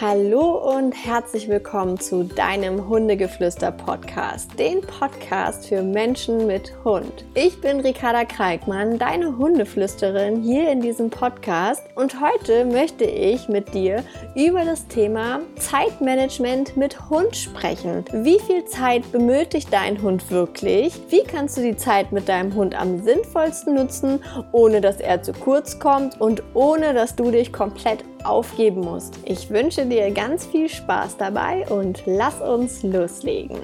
Hallo und herzlich willkommen zu deinem Hundegeflüster-Podcast, den Podcast für Menschen mit Hund. Ich bin Ricarda Kreikmann, deine Hundeflüsterin hier in diesem Podcast und heute möchte ich mit dir über das Thema Zeitmanagement mit Hund sprechen. Wie viel Zeit benötigt dein Hund wirklich? Wie kannst du die Zeit mit deinem Hund am sinnvollsten nutzen, ohne dass er zu kurz kommt und ohne dass du dich komplett aufgeben musst? Ich wünsche dir ganz viel Spaß dabei und lass uns loslegen.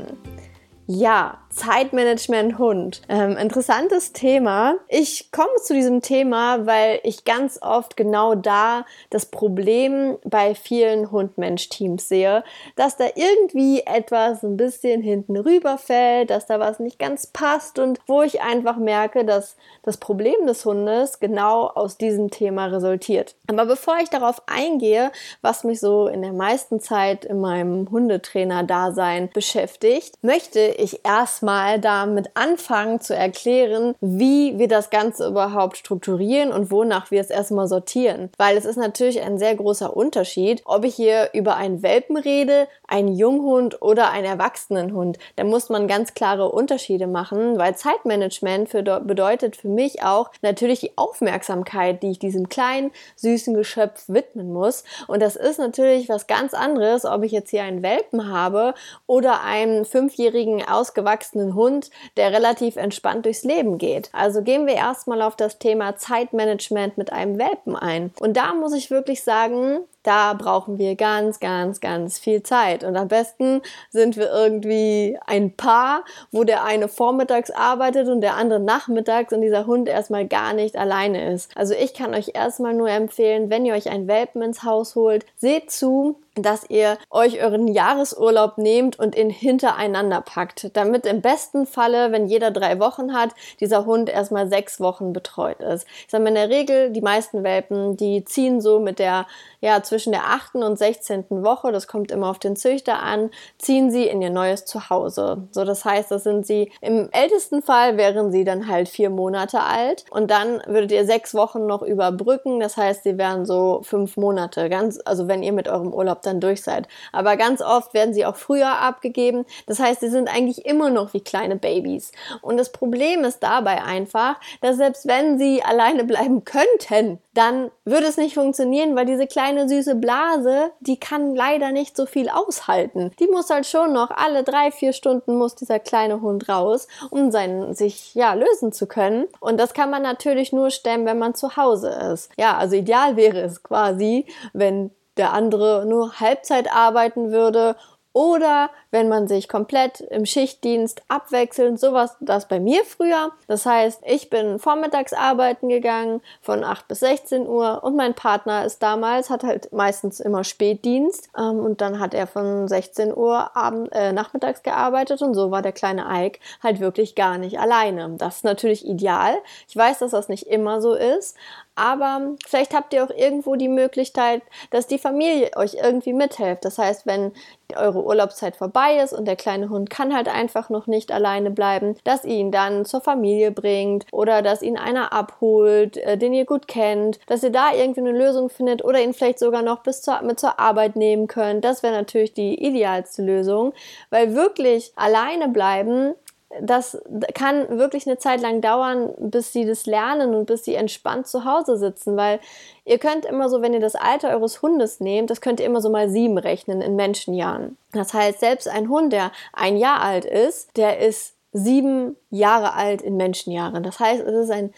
Ja, Zeitmanagement Hund. Ähm, interessantes Thema. Ich komme zu diesem Thema, weil ich ganz oft genau da das Problem bei vielen Hund-Mensch-Teams sehe, dass da irgendwie etwas ein bisschen hinten rüberfällt, dass da was nicht ganz passt und wo ich einfach merke, dass das Problem des Hundes genau aus diesem Thema resultiert. Aber bevor ich darauf eingehe, was mich so in der meisten Zeit in meinem Hundetrainer-Dasein beschäftigt, möchte ich erst erstmal damit anfangen zu erklären, wie wir das Ganze überhaupt strukturieren und wonach wir es erstmal sortieren. Weil es ist natürlich ein sehr großer Unterschied, ob ich hier über einen Welpen rede, einen Junghund oder einen Erwachsenenhund. Da muss man ganz klare Unterschiede machen, weil Zeitmanagement für, bedeutet für mich auch natürlich die Aufmerksamkeit, die ich diesem kleinen, süßen Geschöpf widmen muss. Und das ist natürlich was ganz anderes, ob ich jetzt hier einen Welpen habe oder einen fünfjährigen ausgewachsenen erwachsenen Hund, der relativ entspannt durchs Leben geht. Also gehen wir erstmal auf das Thema Zeitmanagement mit einem Welpen ein. Und da muss ich wirklich sagen, da brauchen wir ganz, ganz, ganz viel Zeit. Und am besten sind wir irgendwie ein Paar, wo der eine vormittags arbeitet und der andere nachmittags und dieser Hund erstmal gar nicht alleine ist. Also ich kann euch erstmal nur empfehlen, wenn ihr euch einen Welpen ins Haus holt, seht zu, dass ihr euch euren Jahresurlaub nehmt und ihn hintereinander packt, damit im besten Falle, wenn jeder drei Wochen hat, dieser Hund erstmal sechs Wochen betreut ist. Ich sage mal in der Regel, die meisten Welpen, die ziehen so mit der ja, zwischen der 8. und 16. Woche, das kommt immer auf den Züchter an, ziehen sie in ihr neues Zuhause. So, das heißt, das sind sie, im ältesten Fall wären sie dann halt vier Monate alt und dann würdet ihr sechs Wochen noch überbrücken. Das heißt, sie wären so fünf Monate, ganz, also wenn ihr mit eurem Urlaub dann durch seid. Aber ganz oft werden sie auch früher abgegeben. Das heißt, sie sind eigentlich immer noch wie kleine Babys. Und das Problem ist dabei einfach, dass selbst wenn sie alleine bleiben könnten, dann würde es nicht funktionieren, weil diese kleine süße Blase, die kann leider nicht so viel aushalten. Die muss halt schon noch alle drei, vier Stunden muss dieser kleine Hund raus, um seinen, sich, ja, lösen zu können. Und das kann man natürlich nur stemmen, wenn man zu Hause ist. Ja, also ideal wäre es quasi, wenn der andere nur Halbzeit arbeiten würde oder wenn man sich komplett im Schichtdienst abwechselnd, sowas das bei mir früher. Das heißt, ich bin vormittags arbeiten gegangen von 8 bis 16 Uhr und mein Partner ist damals, hat halt meistens immer Spätdienst ähm, und dann hat er von 16 Uhr abend, äh, nachmittags gearbeitet und so war der kleine Ike halt wirklich gar nicht alleine. Das ist natürlich ideal. Ich weiß, dass das nicht immer so ist, aber vielleicht habt ihr auch irgendwo die Möglichkeit, dass die Familie euch irgendwie mithilft. Das heißt, wenn eure Urlaubszeit vorbei ist und der kleine Hund kann halt einfach noch nicht alleine bleiben, dass ihr ihn dann zur Familie bringt oder dass ihn einer abholt, äh, den ihr gut kennt, dass ihr da irgendwie eine Lösung findet oder ihn vielleicht sogar noch bis zur, mit zur Arbeit nehmen könnt. Das wäre natürlich die idealste Lösung, weil wirklich alleine bleiben das kann wirklich eine Zeit lang dauern, bis sie das lernen und bis sie entspannt zu Hause sitzen, weil ihr könnt immer so, wenn ihr das Alter eures Hundes nehmt, das könnt ihr immer so mal sieben rechnen in Menschenjahren. Das heißt, selbst ein Hund, der ein Jahr alt ist, der ist sieben Jahre alt in Menschenjahren. Das heißt, es ist ein,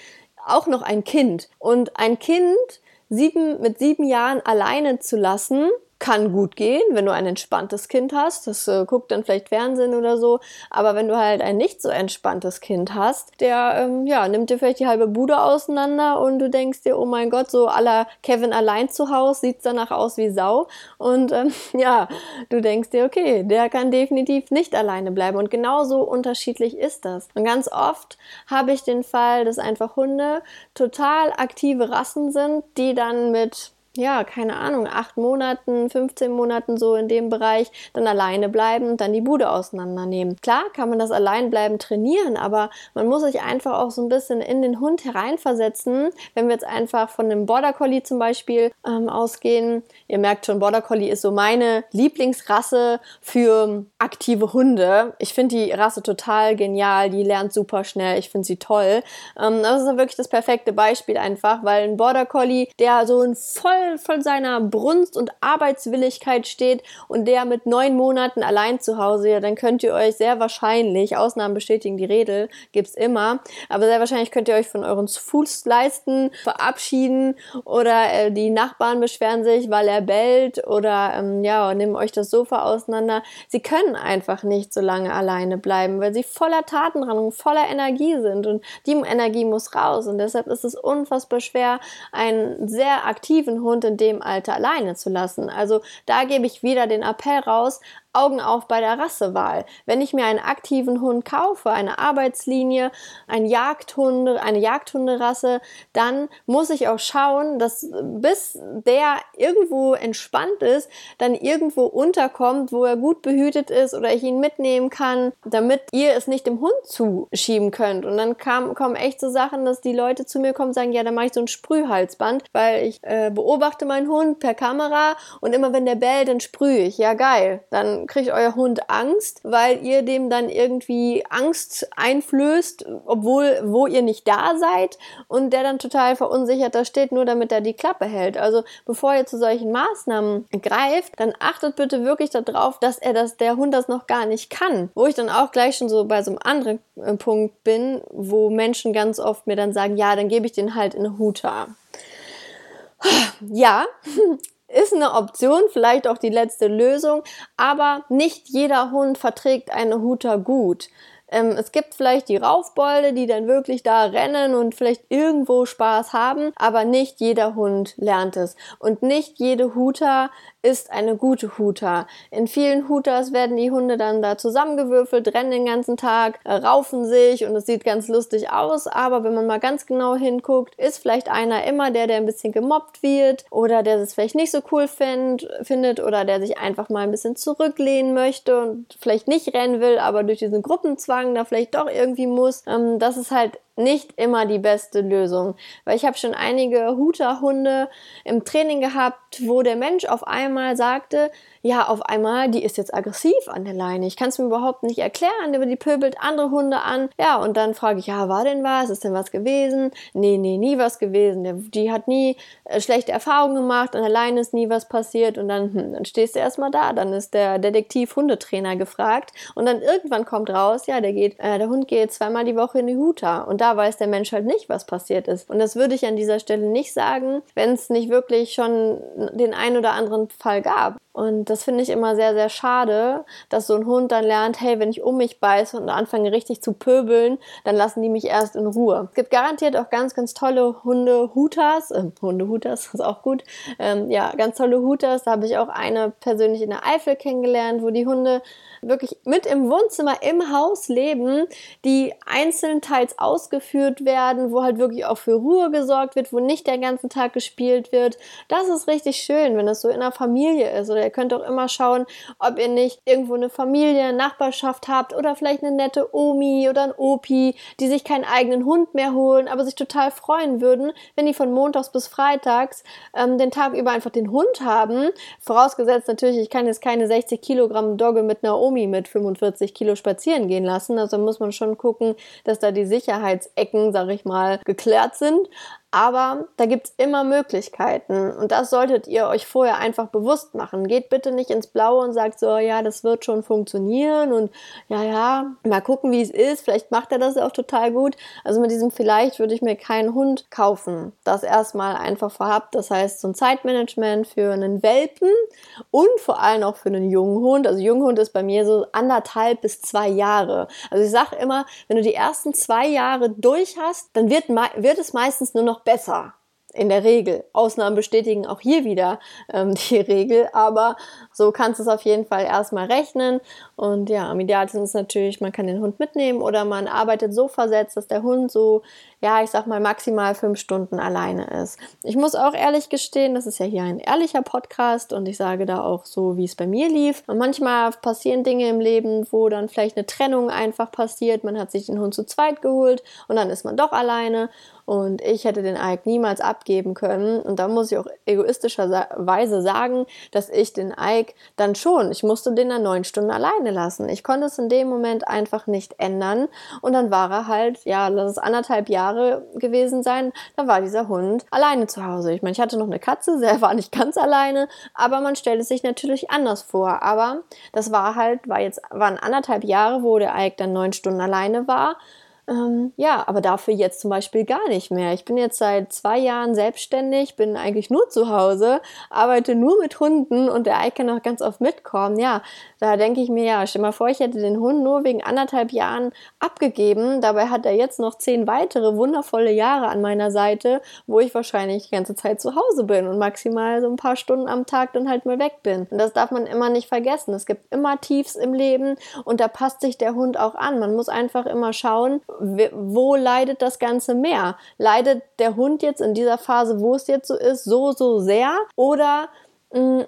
auch noch ein Kind. Und ein Kind sieben, mit sieben Jahren alleine zu lassen, kann gut gehen, wenn du ein entspanntes Kind hast. Das äh, guckt dann vielleicht Fernsehen oder so. Aber wenn du halt ein nicht so entspanntes Kind hast, der ähm, ja nimmt dir vielleicht die halbe Bude auseinander und du denkst dir, oh mein Gott, so aller Kevin allein zu Hause sieht's danach aus wie Sau. Und ähm, ja, du denkst dir, okay, der kann definitiv nicht alleine bleiben. Und genauso unterschiedlich ist das. Und ganz oft habe ich den Fall, dass einfach Hunde total aktive Rassen sind, die dann mit ja, keine Ahnung, acht Monaten, 15 Monaten so in dem Bereich dann alleine bleiben und dann die Bude auseinandernehmen. Klar kann man das Alleinbleiben trainieren, aber man muss sich einfach auch so ein bisschen in den Hund hereinversetzen. Wenn wir jetzt einfach von einem Border Collie zum Beispiel ähm, ausgehen, ihr merkt schon, Border Collie ist so meine Lieblingsrasse für aktive Hunde. Ich finde die Rasse total genial, die lernt super schnell, ich finde sie toll. Ähm, das ist wirklich das perfekte Beispiel einfach, weil ein Border Collie, der so ein voll voll seiner Brunst und Arbeitswilligkeit steht und der mit neun Monaten allein zu Hause, ja, dann könnt ihr euch sehr wahrscheinlich, Ausnahmen bestätigen die Regel, gibt's immer, aber sehr wahrscheinlich könnt ihr euch von euren Fußleisten verabschieden oder äh, die Nachbarn beschweren sich, weil er bellt oder ähm, ja, nehmen euch das Sofa auseinander. Sie können einfach nicht so lange alleine bleiben, weil sie voller Tatendrang, voller Energie sind und die Energie muss raus und deshalb ist es unfassbar schwer, einen sehr aktiven Hund Hund in dem Alter alleine zu lassen. Also da gebe ich wieder den Appell raus, Augen auf bei der Rassewahl. Wenn ich mir einen aktiven Hund kaufe, eine Arbeitslinie, ein Jagdhunde, eine Jagdhunderasse, dann muss ich auch schauen, dass bis der irgendwo entspannt ist, dann irgendwo unterkommt, wo er gut behütet ist oder ich ihn mitnehmen kann, damit ihr es nicht dem Hund zuschieben könnt. Und dann kam, kommen echt so Sachen, dass die Leute zu mir kommen und sagen, ja, dann mache ich so ein Sprühhalsband, weil ich äh, beobachte meinen Hund per Kamera und immer wenn der bellt, dann sprühe ich. Ja, geil. Dann kriegt euer Hund Angst, weil ihr dem dann irgendwie Angst einflößt, obwohl, wo ihr nicht da seid und der dann total verunsichert da steht, nur damit er die Klappe hält. Also bevor ihr zu solchen Maßnahmen greift, dann achtet bitte wirklich darauf, dass er das, der Hund das noch gar nicht kann. Wo ich dann auch gleich schon so bei so einem anderen äh, Punkt bin, wo Menschen ganz oft mir dann sagen, ja, dann gebe ich den halt in Huta. Ja, ist eine Option, vielleicht auch die letzte Lösung, aber nicht jeder Hund verträgt eine Huter gut. Ähm, es gibt vielleicht die Raufbolde, die dann wirklich da rennen und vielleicht irgendwo Spaß haben, aber nicht jeder Hund lernt es. Und nicht jede Huter ist eine gute Huter. In vielen Huters werden die Hunde dann da zusammengewürfelt, rennen den ganzen Tag, äh, raufen sich und es sieht ganz lustig aus, aber wenn man mal ganz genau hinguckt, ist vielleicht einer immer der, der ein bisschen gemobbt wird oder der es vielleicht nicht so cool find, findet oder der sich einfach mal ein bisschen zurücklehnen möchte und vielleicht nicht rennen will, aber durch diesen Gruppenzwang da vielleicht doch irgendwie muss. Ähm, das ist halt nicht immer die beste Lösung. Weil ich habe schon einige Huterhunde im Training gehabt, wo der Mensch auf einmal sagte, ja, auf einmal, die ist jetzt aggressiv an der Leine. Ich kann es mir überhaupt nicht erklären, aber die pöbelt andere Hunde an. Ja, und dann frage ich, ja, war denn was? Ist denn was gewesen? Nee, nee, nie was gewesen. Die hat nie äh, schlechte Erfahrungen gemacht, an der Leine ist nie was passiert. Und dann, hm, dann stehst du erstmal da. Dann ist der Detektiv-Hundetrainer gefragt. Und dann irgendwann kommt raus, ja, der geht, äh, der Hund geht zweimal die Woche in die Huta. Und da weiß der Mensch halt nicht, was passiert ist. Und das würde ich an dieser Stelle nicht sagen, wenn es nicht wirklich schon den einen oder anderen Fall gab. Und das finde ich immer sehr, sehr schade, dass so ein Hund dann lernt, hey, wenn ich um mich beiße und anfange richtig zu pöbeln, dann lassen die mich erst in Ruhe. Es gibt garantiert auch ganz, ganz tolle Hunde-Hutas. Äh, Hunde-Hutas ist auch gut. Ähm, ja, ganz tolle Hutas. Da habe ich auch eine persönlich in der Eifel kennengelernt, wo die Hunde wirklich mit im Wohnzimmer im Haus leben, die einzeln teils ausgeführt werden, wo halt wirklich auch für Ruhe gesorgt wird, wo nicht der ganze Tag gespielt wird. Das ist richtig schön, wenn das so in der Familie ist. Oder ihr könnt auch immer schauen, ob ihr nicht irgendwo eine Familie, eine Nachbarschaft habt oder vielleicht eine nette Omi oder ein Opi, die sich keinen eigenen Hund mehr holen, aber sich total freuen würden, wenn die von montags bis freitags ähm, den Tag über einfach den Hund haben. Vorausgesetzt natürlich, ich kann jetzt keine 60 Kilogramm Dogge mit einer Omi mit 45 Kilo spazieren gehen lassen. Also muss man schon gucken, dass da die Sicherheitsecken, sag ich mal, geklärt sind. Aber da gibt es immer Möglichkeiten und das solltet ihr euch vorher einfach bewusst machen. Geht bitte nicht ins Blaue und sagt so, ja, das wird schon funktionieren und ja, ja, mal gucken, wie es ist. Vielleicht macht er das auch total gut. Also mit diesem vielleicht würde ich mir keinen Hund kaufen. Das erstmal einfach vorhabt. Das heißt, so ein Zeitmanagement für einen Welpen und vor allem auch für einen jungen Hund. Also Junghund ist bei mir so anderthalb bis zwei Jahre. Also ich sage immer, wenn du die ersten zwei Jahre durch hast, dann wird, wird es meistens nur noch besser in der Regel. Ausnahmen bestätigen auch hier wieder ähm, die Regel, aber so kannst du es auf jeden Fall erstmal rechnen. Und ja, am idealsten ist natürlich, man kann den Hund mitnehmen oder man arbeitet so versetzt, dass der Hund so, ja, ich sag mal, maximal fünf Stunden alleine ist. Ich muss auch ehrlich gestehen, das ist ja hier ein ehrlicher Podcast und ich sage da auch so, wie es bei mir lief. Und manchmal passieren Dinge im Leben, wo dann vielleicht eine Trennung einfach passiert. Man hat sich den Hund zu zweit geholt und dann ist man doch alleine. Und ich hätte den Ike niemals abgeben können. Und da muss ich auch egoistischerweise sagen, dass ich den Ike dann schon, ich musste den dann neun Stunden alleine lassen. Ich konnte es in dem Moment einfach nicht ändern. Und dann war er halt, ja, lass es anderthalb Jahre gewesen sein, da war dieser Hund alleine zu Hause. Ich meine, ich hatte noch eine Katze, er war nicht ganz alleine, aber man stellt es sich natürlich anders vor. Aber das war halt, war jetzt, waren anderthalb Jahre, wo der Ike dann neun Stunden alleine war. Ähm, ja, aber dafür jetzt zum Beispiel gar nicht mehr. Ich bin jetzt seit zwei Jahren selbstständig, bin eigentlich nur zu Hause, arbeite nur mit Hunden und der Eike noch ganz oft mitkommen. Ja, da denke ich mir, ja, stell mal vor, ich hätte den Hund nur wegen anderthalb Jahren abgegeben. Dabei hat er jetzt noch zehn weitere wundervolle Jahre an meiner Seite, wo ich wahrscheinlich die ganze Zeit zu Hause bin und maximal so ein paar Stunden am Tag dann halt mal weg bin. Und das darf man immer nicht vergessen. Es gibt immer Tiefs im Leben und da passt sich der Hund auch an. Man muss einfach immer schauen, wo leidet das Ganze mehr? Leidet der Hund jetzt in dieser Phase, wo es jetzt so ist, so, so sehr? Oder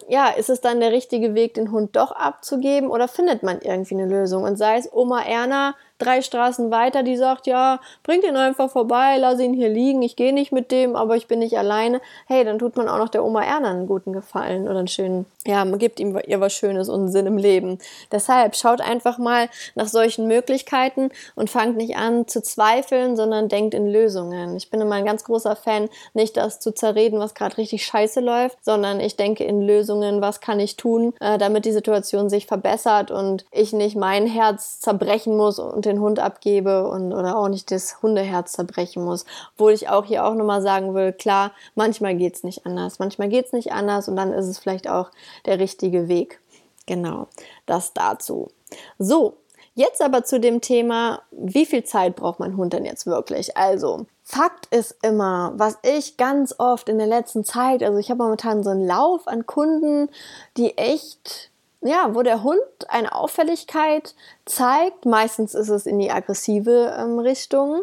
ja, ist es dann der richtige Weg, den Hund doch abzugeben oder findet man irgendwie eine Lösung? Und sei es Oma Erna drei Straßen weiter, die sagt, ja, bringt ihn einfach vorbei, lass ihn hier liegen, ich gehe nicht mit dem, aber ich bin nicht alleine. Hey, dann tut man auch noch der Oma Erna einen guten Gefallen oder einen schönen, ja, man gibt ihm ihr was Schönes und einen Sinn im Leben. Deshalb schaut einfach mal nach solchen Möglichkeiten und fangt nicht an zu zweifeln, sondern denkt in Lösungen. Ich bin immer ein ganz großer Fan, nicht das zu zerreden, was gerade richtig scheiße läuft, sondern ich denke in Lösungen, was kann ich tun, äh, damit die Situation sich verbessert und ich nicht mein Herz zerbrechen muss und den Hund abgebe und oder auch nicht das Hundeherz zerbrechen muss. Obwohl ich auch hier auch nochmal sagen will, klar, manchmal geht's nicht anders. Manchmal geht's nicht anders und dann ist es vielleicht auch der richtige Weg. Genau, das dazu. So, Jetzt aber zu dem Thema, wie viel Zeit braucht mein Hund denn jetzt wirklich? Also, Fakt ist immer, was ich ganz oft in der letzten Zeit, also ich habe momentan so einen Lauf an Kunden, die echt ja, wo der Hund eine Auffälligkeit zeigt, meistens ist es in die aggressive ähm, Richtung,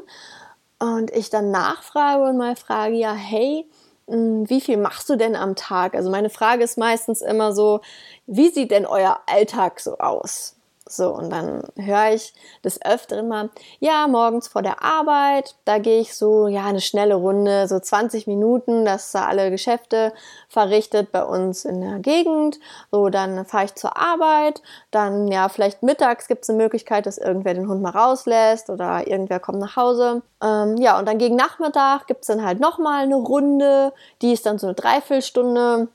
und ich dann nachfrage und mal frage, ja, hey, hm, wie viel machst du denn am Tag? Also meine Frage ist meistens immer so, wie sieht denn euer Alltag so aus? So, und dann höre ich des Öfteren mal, ja, morgens vor der Arbeit, da gehe ich so, ja, eine schnelle Runde, so 20 Minuten, dass da alle Geschäfte verrichtet bei uns in der Gegend. So, dann fahre ich zur Arbeit, dann, ja, vielleicht mittags gibt es eine Möglichkeit, dass irgendwer den Hund mal rauslässt oder irgendwer kommt nach Hause. Ähm, ja, und dann gegen Nachmittag gibt es dann halt nochmal eine Runde, die ist dann so eine Dreiviertelstunde.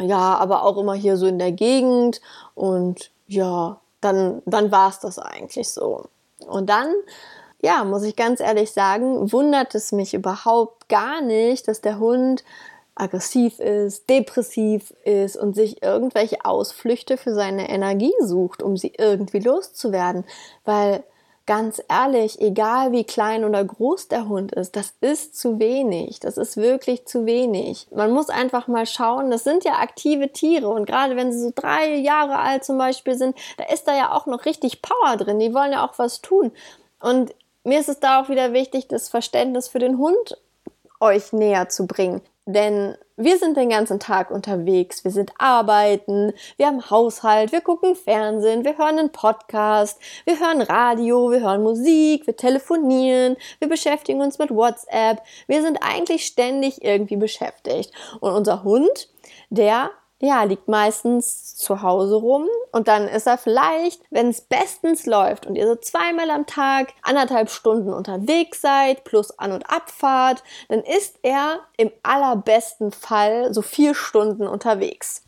Ja, aber auch immer hier so in der Gegend und ja, dann, dann war es das eigentlich so. Und dann, ja, muss ich ganz ehrlich sagen, wundert es mich überhaupt gar nicht, dass der Hund aggressiv ist, depressiv ist und sich irgendwelche Ausflüchte für seine Energie sucht, um sie irgendwie loszuwerden. Weil ganz ehrlich, egal wie klein oder groß der Hund ist, das ist zu wenig. Das ist wirklich zu wenig. Man muss einfach mal schauen, das sind ja aktive Tiere und gerade wenn sie so drei Jahre alt zum Beispiel sind, da ist da ja auch noch richtig Power drin. Die wollen ja auch was tun. Und mir ist es da auch wieder wichtig, das Verständnis für den Hund euch näher zu bringen. Denn wir sind den ganzen Tag unterwegs, wir sind arbeiten, wir haben Haushalt, wir gucken Fernsehen, wir hören einen Podcast, wir hören Radio, wir hören Musik, wir telefonieren, wir beschäftigen uns mit WhatsApp. Wir sind eigentlich ständig irgendwie beschäftigt. Und unser Hund, der ja, liegt meistens zu Hause rum und dann ist er vielleicht, wenn es bestens läuft und ihr so zweimal am Tag anderthalb Stunden unterwegs seid plus An- und Abfahrt, dann ist er im allerbesten Fall so vier Stunden unterwegs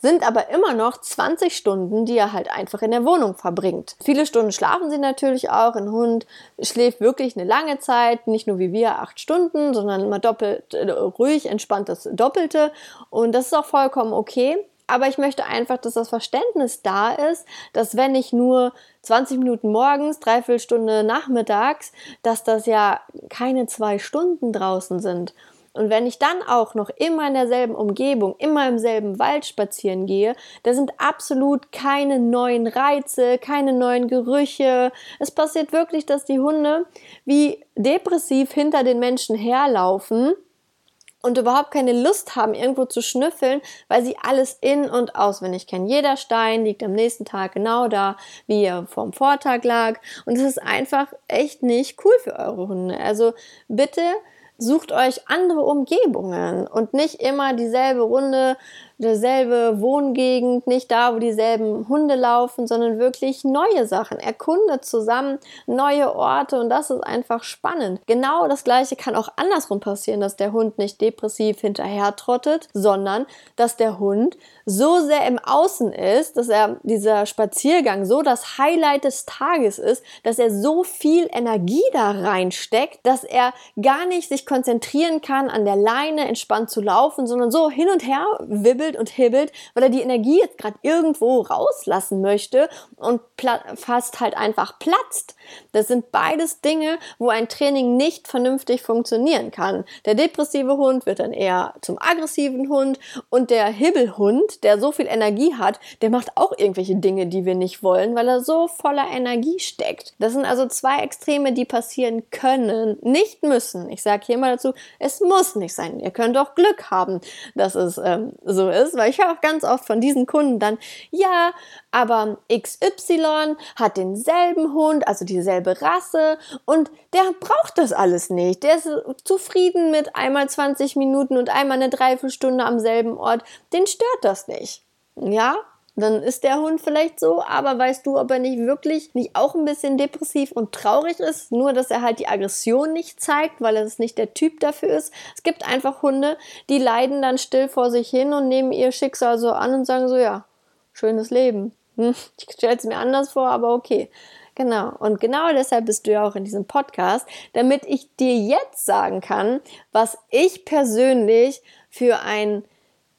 sind aber immer noch 20 Stunden, die er halt einfach in der Wohnung verbringt. Viele Stunden schlafen sie natürlich auch. Ein Hund schläft wirklich eine lange Zeit, nicht nur wie wir acht Stunden, sondern immer doppelt äh, ruhig, entspannt das Doppelte. Und das ist auch vollkommen okay. Aber ich möchte einfach, dass das Verständnis da ist, dass wenn ich nur 20 Minuten morgens, dreiviertel Stunde nachmittags, dass das ja keine zwei Stunden draußen sind. Und wenn ich dann auch noch immer in derselben Umgebung, immer im selben Wald spazieren gehe, da sind absolut keine neuen Reize, keine neuen Gerüche. Es passiert wirklich, dass die Hunde wie depressiv hinter den Menschen herlaufen und überhaupt keine Lust haben, irgendwo zu schnüffeln, weil sie alles in- und auswendig kennen. Jeder Stein liegt am nächsten Tag genau da, wie er vom Vortag lag. Und es ist einfach echt nicht cool für eure Hunde. Also bitte sucht euch andere Umgebungen und nicht immer dieselbe Runde derselbe Wohngegend, nicht da, wo dieselben Hunde laufen, sondern wirklich neue Sachen. Erkundet zusammen neue Orte und das ist einfach spannend. Genau das gleiche kann auch andersrum passieren, dass der Hund nicht depressiv hinterher trottet, sondern dass der Hund so sehr im Außen ist, dass er dieser Spaziergang so das Highlight des Tages ist, dass er so viel Energie da reinsteckt, dass er gar nicht sich konzentrieren kann, an der Leine entspannt zu laufen, sondern so hin und her wibbelt hibbelt und hibbelt, weil er die Energie jetzt gerade irgendwo rauslassen möchte und fast halt einfach platzt. Das sind beides Dinge, wo ein Training nicht vernünftig funktionieren kann. Der depressive Hund wird dann eher zum aggressiven Hund und der Hibbelhund, der so viel Energie hat, der macht auch irgendwelche Dinge, die wir nicht wollen, weil er so voller Energie steckt. Das sind also zwei Extreme, die passieren können, nicht müssen. Ich sage hier mal dazu, es muss nicht sein. Ihr könnt auch Glück haben, dass es ähm, so ist, weil ich höre auch ganz oft von diesen Kunden dann, ja, aber XY hat denselben Hund, also dieselbe Rasse und der braucht das alles nicht. Der ist zufrieden mit einmal 20 Minuten und einmal eine Dreiviertelstunde am selben Ort. Den stört das nicht. Ja, dann ist der Hund vielleicht so, aber weißt du, ob er nicht wirklich nicht auch ein bisschen depressiv und traurig ist, nur dass er halt die Aggression nicht zeigt, weil er es nicht der Typ dafür ist. Es gibt einfach Hunde, die leiden dann still vor sich hin und nehmen ihr Schicksal so an und sagen so, ja, schönes Leben. Hm, ich stelle es mir anders vor, aber okay. Genau. Und genau deshalb bist du ja auch in diesem Podcast, damit ich dir jetzt sagen kann, was ich persönlich für einen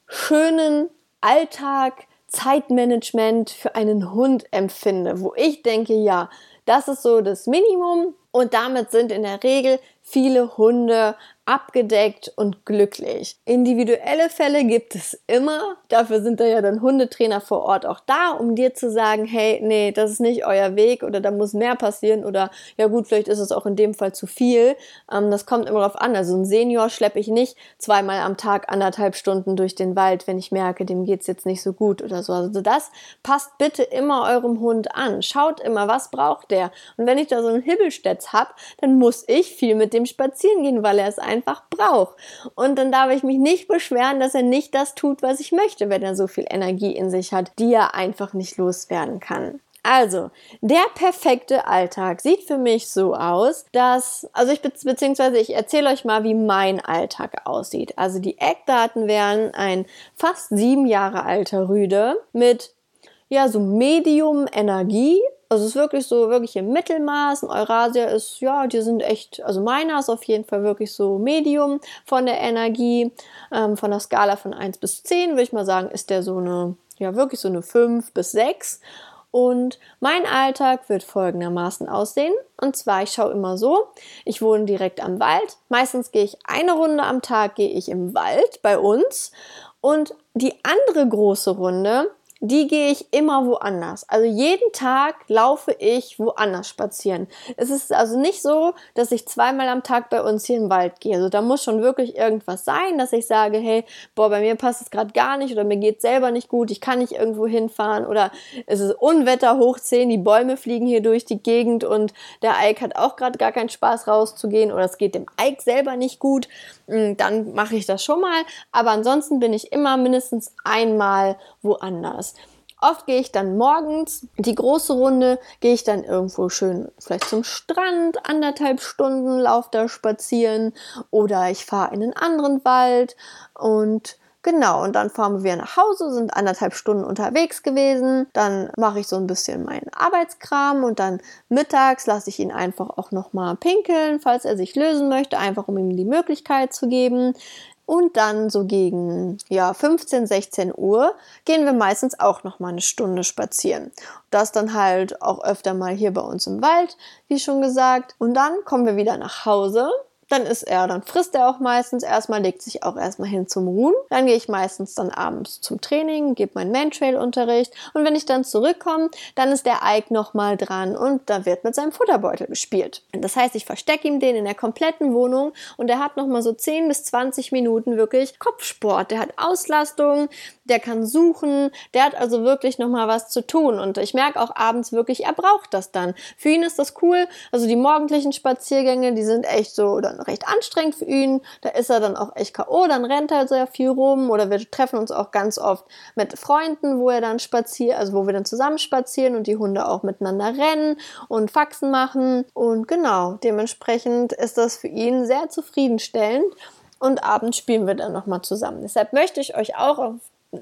schönen Alltag Zeitmanagement für einen Hund empfinde, wo ich denke, ja, das ist so das Minimum. Und damit sind in der Regel viele Hunde abgedeckt und glücklich. Individuelle Fälle gibt es immer. Dafür sind da ja dann Hundetrainer vor Ort auch da, um dir zu sagen, hey, nee, das ist nicht euer Weg oder da muss mehr passieren oder ja gut, vielleicht ist es auch in dem Fall zu viel. Ähm, das kommt immer darauf an. Also ein Senior schleppe ich nicht zweimal am Tag anderthalb Stunden durch den Wald, wenn ich merke, dem geht's jetzt nicht so gut oder so. Also das passt bitte immer eurem Hund an. Schaut immer, was braucht der. Und wenn ich da so einen Hibbelstätz hab, dann muss ich viel mit dem spazieren gehen, weil er es einfach braucht. Und dann darf ich mich nicht beschweren, dass er nicht das tut, was ich möchte, wenn er so viel Energie in sich hat, die er einfach nicht loswerden kann. Also, der perfekte Alltag sieht für mich so aus, dass, also ich beziehungsweise ich erzähle euch mal, wie mein Alltag aussieht. Also die Eckdaten wären ein fast sieben Jahre alter Rüde mit ja so Medium Energie, also es ist wirklich so, wirklich im Mittelmaß. Ein Eurasia ist, ja, die sind echt, also meiner ist auf jeden Fall wirklich so Medium von der Energie. Ähm, von der Skala von 1 bis 10 würde ich mal sagen, ist der so eine, ja, wirklich so eine 5 bis 6. Und mein Alltag wird folgendermaßen aussehen. Und zwar, ich schaue immer so, ich wohne direkt am Wald. Meistens gehe ich eine Runde am Tag, gehe ich im Wald bei uns. Und die andere große Runde, die gehe ich immer woanders. Also jeden Tag laufe ich woanders spazieren. Es ist also nicht so, dass ich zweimal am Tag bei uns hier im Wald gehe. Also da muss schon wirklich irgendwas sein, dass ich sage, hey, boah, bei mir passt es gerade gar nicht oder mir geht selber nicht gut, ich kann nicht irgendwo hinfahren oder es ist Unwetter hoch 10, die Bäume fliegen hier durch die Gegend und der Eik hat auch gerade gar keinen Spaß rauszugehen oder es geht dem Eik selber nicht gut, hm, dann mache ich das schon mal. Aber ansonsten bin ich immer mindestens einmal woanders. Oft gehe ich dann morgens die große Runde, gehe ich dann irgendwo schön vielleicht zum Strand, anderthalb Stunden lauf da spazieren oder ich fahre in einen anderen Wald und Genau, und dann fahren wir nach Hause, sind anderthalb Stunden unterwegs gewesen. Dann mache ich so ein bisschen meinen Arbeitskram und dann mittags lasse ich ihn einfach auch nochmal pinkeln, falls er sich lösen möchte, einfach um ihm die Möglichkeit zu geben. Und dann so gegen ja, 15, 16 Uhr gehen wir meistens auch noch mal eine Stunde spazieren. Das dann halt auch öfter mal hier bei uns im Wald, wie schon gesagt. Und dann kommen wir wieder nach Hause. Dann ist er, dann frisst er auch meistens erstmal, legt sich auch erstmal hin zum Ruhen. Dann gehe ich meistens dann abends zum Training, gebe meinen Mantrail-Unterricht und wenn ich dann zurückkomme, dann ist der Ike nochmal dran und da wird mit seinem Futterbeutel gespielt. Das heißt, ich verstecke ihm den in der kompletten Wohnung und er hat nochmal so 10 bis 20 Minuten wirklich Kopfsport. Der hat Auslastung, der kann suchen, der hat also wirklich nochmal was zu tun. Und ich merke auch abends wirklich, er braucht das dann. Für ihn ist das cool. Also die morgendlichen Spaziergänge, die sind echt so dann recht anstrengend für ihn. Da ist er dann auch echt K.O., dann rennt er sehr viel rum. Oder wir treffen uns auch ganz oft mit Freunden, wo er dann spaziert, also wo wir dann zusammen spazieren und die Hunde auch miteinander rennen und Faxen machen. Und genau, dementsprechend ist das für ihn sehr zufriedenstellend und abends spielen wir dann nochmal zusammen. Deshalb möchte ich euch auch auf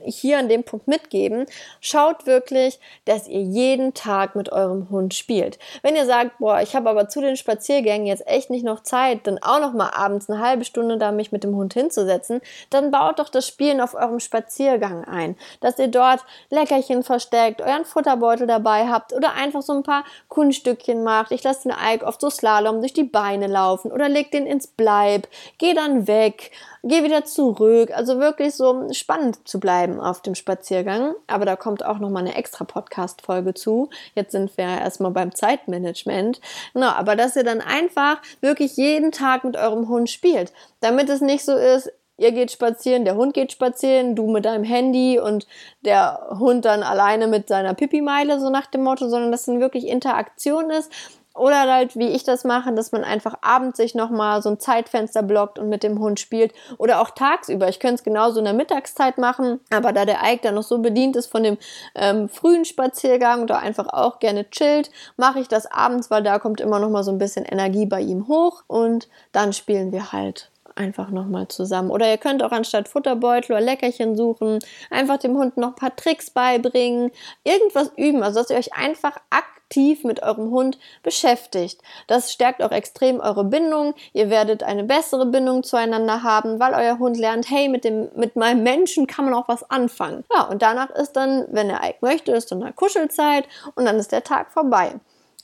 hier an dem Punkt mitgeben. Schaut wirklich, dass ihr jeden Tag mit eurem Hund spielt. Wenn ihr sagt, boah, ich habe aber zu den Spaziergängen jetzt echt nicht noch Zeit, dann auch noch mal abends eine halbe Stunde da mich mit dem Hund hinzusetzen, dann baut doch das Spielen auf eurem Spaziergang ein, dass ihr dort Leckerchen versteckt, euren Futterbeutel dabei habt oder einfach so ein paar Kunststückchen macht. Ich lasse den Ike oft so Slalom durch die Beine laufen oder legt den ins Bleib, geh dann weg geh wieder zurück. Also wirklich so spannend zu bleiben auf dem Spaziergang. Aber da kommt auch noch mal eine extra Podcast-Folge zu. Jetzt sind wir erstmal beim Zeitmanagement. Genau, aber dass ihr dann einfach wirklich jeden Tag mit eurem Hund spielt. Damit es nicht so ist, ihr geht spazieren, der Hund geht spazieren, du mit deinem Handy und der Hund dann alleine mit seiner Pipi-Meile, so nach dem Motto, sondern dass dann wirklich Interaktion ist oder halt, wie ich das mache, dass man einfach abends sich nochmal so ein Zeitfenster blockt und mit dem Hund spielt. Oder auch tagsüber. Ich könnte es genauso in der Mittagszeit machen, aber da der Ike dann noch so bedient ist von dem ähm, frühen Spaziergang oder einfach auch gerne chillt, mache ich das abends, weil da kommt immer nochmal so ein bisschen Energie bei ihm hoch und dann spielen wir halt einfach nochmal zusammen. Oder ihr könnt auch anstatt Futterbeutel oder Leckerchen suchen, einfach dem Hund noch ein paar Tricks beibringen, irgendwas üben, also dass ihr euch einfach aktiv aktiv mit eurem Hund beschäftigt. Das stärkt auch extrem eure Bindung. Ihr werdet eine bessere Bindung zueinander haben, weil euer Hund lernt, hey, mit dem, mit meinem Menschen kann man auch was anfangen. Ja, und danach ist dann, wenn er möchte, ist dann eine Kuschelzeit und dann ist der Tag vorbei.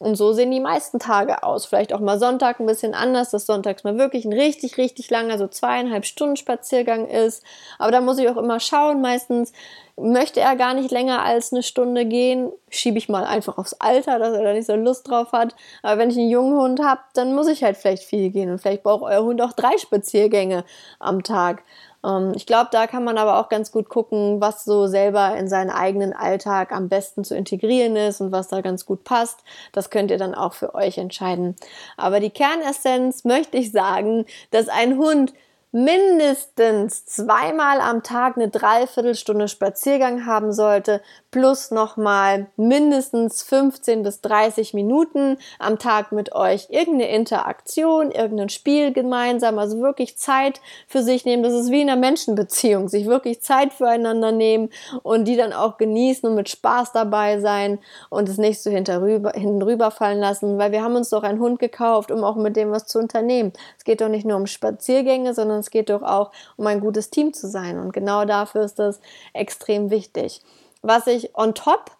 Und so sehen die meisten Tage aus. Vielleicht auch mal Sonntag ein bisschen anders, dass sonntags mal wirklich ein richtig, richtig langer, so zweieinhalb Stunden Spaziergang ist. Aber da muss ich auch immer schauen. Meistens möchte er gar nicht länger als eine Stunde gehen. Schiebe ich mal einfach aufs Alter, dass er da nicht so Lust drauf hat. Aber wenn ich einen jungen Hund habe, dann muss ich halt vielleicht viel gehen. Und vielleicht braucht euer Hund auch drei Spaziergänge am Tag. Ähm, ich glaube, da kann man aber auch ganz gut gucken, was so selber in seinen eigenen Alltag am besten zu integrieren ist und was da ganz gut passt. Das könnt ihr dann auch für euch entscheiden. Aber die Kernessenz möchte ich sagen, dass ein Hund mindestens zweimal am Tag eine Dreiviertelstunde Spaziergang haben sollte, plus nochmal mindestens 15 bis 30 Minuten am Tag mit euch irgendeine Interaktion, irgendein Spiel gemeinsam, also wirklich Zeit für sich nehmen. Das ist wie in einer Menschenbeziehung, sich wirklich Zeit füreinander nehmen und die dann auch genießen und mit Spaß dabei sein und es nicht so hinterrüber, hinten rüberfallen lassen, weil wir haben uns doch einen Hund gekauft, um auch mit dem was zu unternehmen. Es geht doch nicht nur um Spaziergänge, sondern es geht doch auch um ein gutes Team zu sein und genau dafür ist das extrem wichtig. Was ich on top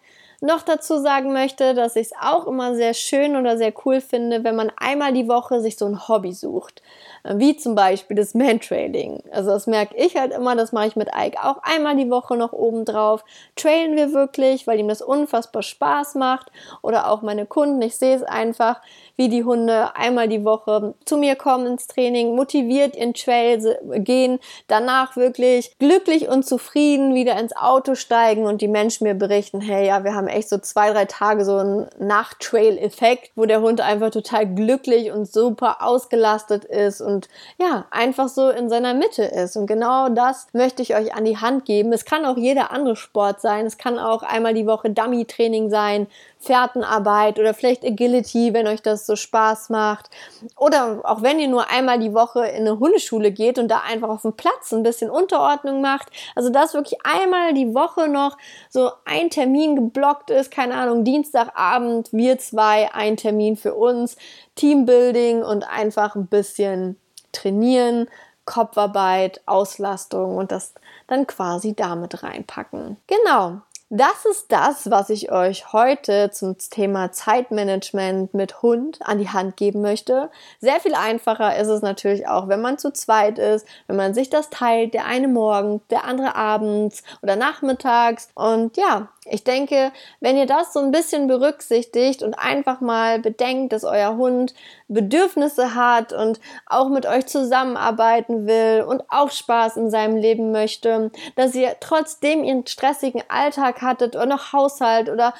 noch dazu sagen möchte, dass ich es auch immer sehr schön oder sehr cool finde, wenn man einmal die Woche sich so ein Hobby sucht. Wie zum Beispiel das Mantrailing. Also das merke ich halt immer, das mache ich mit Ike auch einmal die Woche noch oben drauf. Trailen wir wirklich, weil ihm das unfassbar Spaß macht. Oder auch meine Kunden, ich sehe es einfach, wie die Hunde einmal die Woche zu mir kommen ins Training, motiviert in Trail gehen, danach wirklich glücklich und zufrieden wieder ins Auto steigen und die Menschen mir berichten, hey, ja, wir haben echt so zwei, drei Tage so einen Nach-Trail-Effekt, wo der Hund einfach total glücklich und super ausgelastet ist und ja, einfach so in seiner Mitte ist. Und genau das möchte ich euch an die Hand geben. Es kann auch jeder andere Sport sein. Es kann auch einmal die Woche Dummy-Training sein, Fährtenarbeit oder vielleicht Agility, wenn euch das so Spaß macht. Oder auch wenn ihr nur einmal die Woche in eine Hundeschule geht und da einfach auf dem Platz ein bisschen Unterordnung macht. Also dass wirklich einmal die Woche noch so ein Termin geblockt ist, keine Ahnung, Dienstagabend, wir zwei, ein Termin für uns, Teambuilding und einfach ein bisschen trainieren, Kopfarbeit, Auslastung und das dann quasi damit reinpacken. Genau. Das ist das, was ich euch heute zum Thema Zeitmanagement mit Hund an die Hand geben möchte. Sehr viel einfacher ist es natürlich auch, wenn man zu zweit ist, wenn man sich das teilt, der eine morgen, der andere abends oder nachmittags. Und ja, ich denke, wenn ihr das so ein bisschen berücksichtigt und einfach mal bedenkt, dass euer Hund Bedürfnisse hat und auch mit euch zusammenarbeiten will und auch Spaß in seinem Leben möchte, dass ihr trotzdem ihren stressigen Alltag hattet oder noch Haushalt oder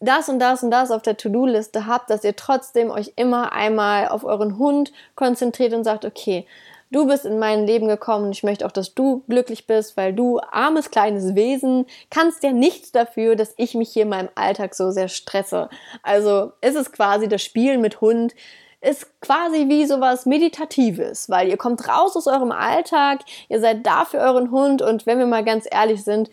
das und das und das auf der To-Do-Liste habt, dass ihr trotzdem euch immer einmal auf euren Hund konzentriert und sagt, okay, du bist in mein Leben gekommen und ich möchte auch, dass du glücklich bist, weil du, armes kleines Wesen, kannst ja nichts dafür, dass ich mich hier in meinem Alltag so sehr stresse. Also ist es quasi das Spielen mit Hund, ist quasi wie sowas Meditatives, weil ihr kommt raus aus eurem Alltag, ihr seid da für euren Hund und wenn wir mal ganz ehrlich sind,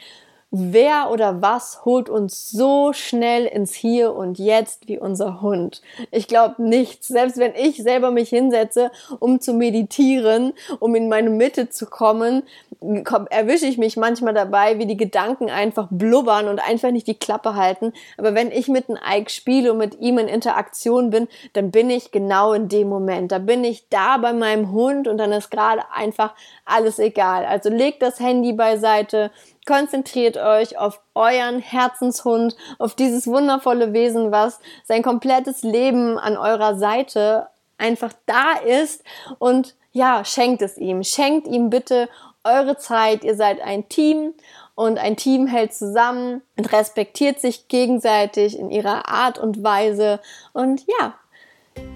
Wer oder was holt uns so schnell ins Hier und Jetzt wie unser Hund? Ich glaube nichts. Selbst wenn ich selber mich hinsetze, um zu meditieren, um in meine Mitte zu kommen, erwische ich mich manchmal dabei, wie die Gedanken einfach blubbern und einfach nicht die Klappe halten. Aber wenn ich mit einem Ike spiele und mit ihm in Interaktion bin, dann bin ich genau in dem Moment. Da bin ich da bei meinem Hund und dann ist gerade einfach alles egal. Also legt das Handy beiseite, konzentriert euch auf euren Herzenshund, auf dieses wundervolle Wesen, was sein komplettes Leben an eurer Seite einfach da ist und ja, schenkt es ihm. Schenkt ihm bitte eure Zeit. Ihr seid ein Team und ein Team hält zusammen und respektiert sich gegenseitig in ihrer Art und Weise. Und ja,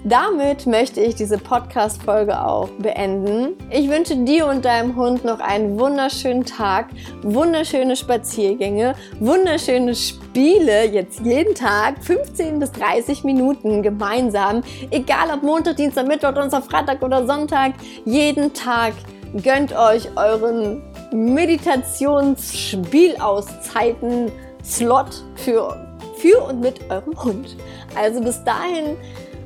damit möchte ich diese Podcast-Folge auch beenden. Ich wünsche dir und deinem Hund noch einen wunderschönen Tag, wunderschöne Spaziergänge, wunderschöne Spiele, jetzt jeden Tag 15 bis 30 Minuten gemeinsam. Egal ob Montag, Dienstag, Mittwoch, Donnerstag, Freitag oder Sonntag, jeden Tag gönnt euch euren Meditationsspielauszeiten Slot für, für und mit eurem Hund. Also bis dahin